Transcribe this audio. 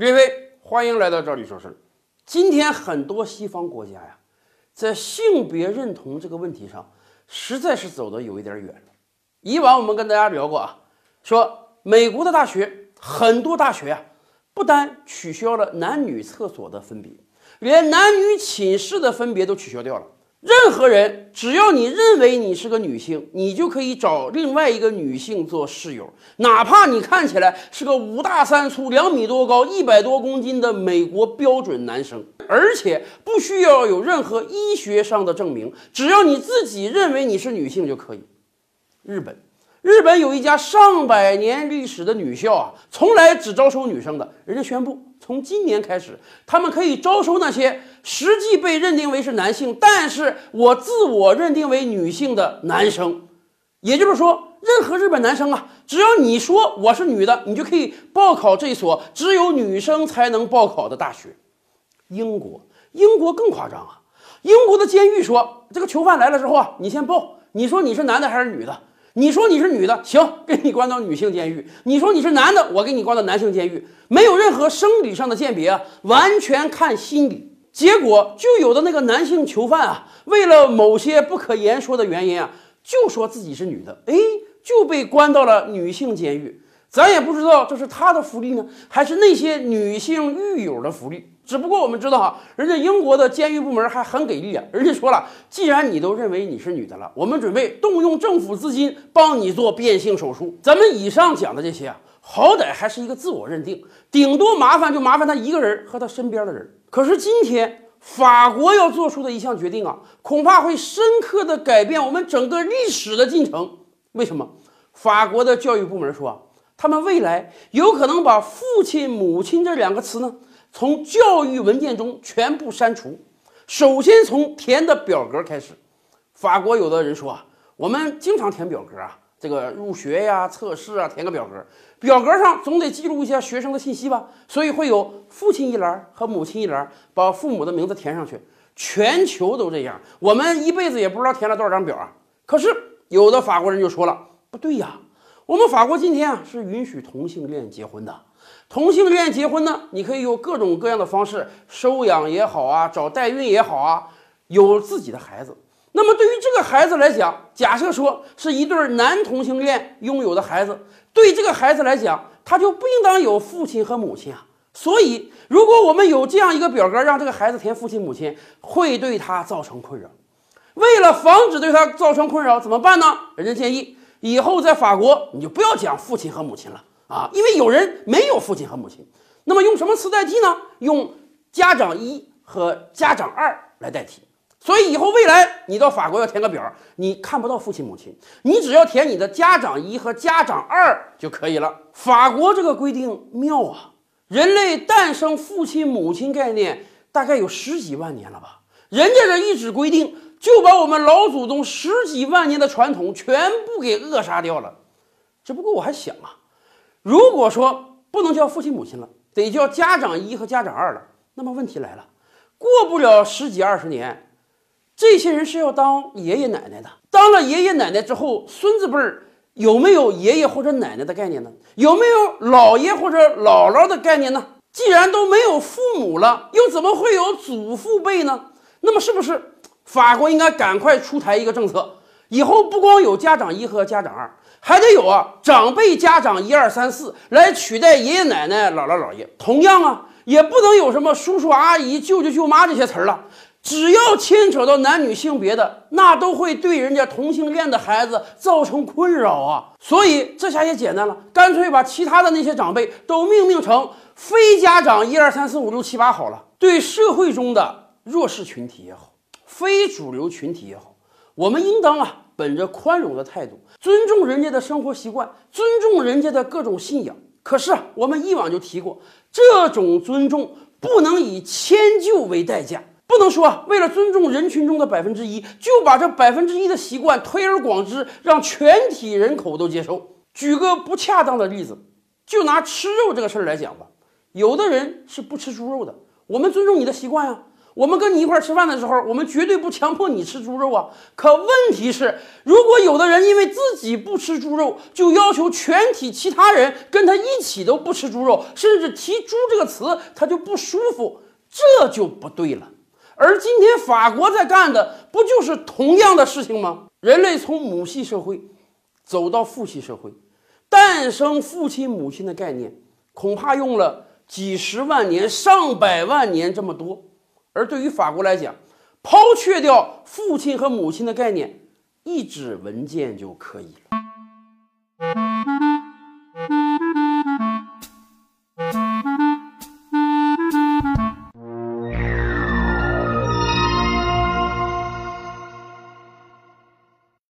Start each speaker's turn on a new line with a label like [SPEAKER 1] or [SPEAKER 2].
[SPEAKER 1] 列位，欢迎来到这里说事。今天很多西方国家呀，在性别认同这个问题上，实在是走得有一点远了。以往我们跟大家聊过啊，说美国的大学很多大学啊，不单取消了男女厕所的分别，连男女寝室的分别都取消掉了。任何人，只要你认为你是个女性，你就可以找另外一个女性做室友，哪怕你看起来是个五大三粗、两米多高、一百多公斤的美国标准男生，而且不需要有任何医学上的证明，只要你自己认为你是女性就可以。日本。日本有一家上百年历史的女校啊，从来只招收女生的。人家宣布，从今年开始，他们可以招收那些实际被认定为是男性，但是我自我认定为女性的男生。也就是说，任何日本男生啊，只要你说我是女的，你就可以报考这所只有女生才能报考的大学。英国，英国更夸张啊！英国的监狱说，这个囚犯来了之后啊，你先报，你说你是男的还是女的？你说你是女的，行，给你关到女性监狱；你说你是男的，我给你关到男性监狱，没有任何生理上的鉴别啊，完全看心理。结果就有的那个男性囚犯啊，为了某些不可言说的原因啊，就说自己是女的，哎，就被关到了女性监狱。咱也不知道这是他的福利呢，还是那些女性狱友的福利。只不过我们知道哈，人家英国的监狱部门还很给力啊！人家说了，既然你都认为你是女的了，我们准备动用政府资金帮你做变性手术。咱们以上讲的这些啊，好歹还是一个自我认定，顶多麻烦就麻烦他一个人和他身边的人。可是今天法国要做出的一项决定啊，恐怕会深刻的改变我们整个历史的进程。为什么？法国的教育部门说，他们未来有可能把“父亲”“母亲”这两个词呢。从教育文件中全部删除。首先从填的表格开始。法国有的人说啊，我们经常填表格啊，这个入学呀、测试啊，填个表格，表格上总得记录一下学生的信息吧，所以会有父亲一栏和母亲一栏，把父母的名字填上去。全球都这样，我们一辈子也不知道填了多少张表啊。可是有的法国人就说了，不对呀，我们法国今天啊是允许同性恋结婚的。同性恋结婚呢，你可以有各种各样的方式收养也好啊，找代孕也好啊，有自己的孩子。那么对于这个孩子来讲，假设说是一对男同性恋拥有的孩子，对这个孩子来讲，他就不应当有父亲和母亲啊。所以，如果我们有这样一个表格，让这个孩子填父亲母亲，会对他造成困扰。为了防止对他造成困扰，怎么办呢？人家建议以后在法国，你就不要讲父亲和母亲了。啊，因为有人没有父亲和母亲，那么用什么词代替呢？用家长一和家长二来代替。所以以后未来你到法国要填个表，你看不到父亲母亲，你只要填你的家长一和家长二就可以了。法国这个规定妙啊！人类诞生父亲母亲概念大概有十几万年了吧？人家这一纸规定就把我们老祖宗十几万年的传统全部给扼杀掉了。只不过我还想啊。如果说不能叫父亲母亲了，得叫家长一和家长二了，那么问题来了，过不了十几二十年，这些人是要当爷爷奶奶的。当了爷爷奶奶之后，孙子辈儿有没有爷爷或者奶奶的概念呢？有没有姥爷或者姥姥的概念呢？既然都没有父母了，又怎么会有祖父辈呢？那么是不是法国应该赶快出台一个政策，以后不光有家长一和家长二？还得有啊，长辈家长一二三四来取代爷爷奶奶、姥姥姥爷。同样啊，也不能有什么叔叔阿姨、舅舅舅妈这些词儿了。只要牵扯到男女性别的，那都会对人家同性恋的孩子造成困扰啊。所以这下也简单了，干脆把其他的那些长辈都命名成非家长一二三四五六七八好了。对社会中的弱势群体也好，非主流群体也好，我们应当啊。本着宽容的态度，尊重人家的生活习惯，尊重人家的各种信仰。可是啊，我们以往就提过，这种尊重不能以迁就为代价，不能说为了尊重人群中的百分之一，就把这百分之一的习惯推而广之，让全体人口都接受。举个不恰当的例子，就拿吃肉这个事儿来讲吧，有的人是不吃猪肉的，我们尊重你的习惯呀。我们跟你一块吃饭的时候，我们绝对不强迫你吃猪肉啊。可问题是，如果有的人因为自己不吃猪肉，就要求全体其他人跟他一起都不吃猪肉，甚至提“猪”这个词他就不舒服，这就不对了。而今天法国在干的不就是同样的事情吗？人类从母系社会走到父系社会，诞生父亲母亲的概念，恐怕用了几十万年、上百万年这么多。而对于法国来讲，抛却掉父亲和母亲的概念，一纸文件就可以了。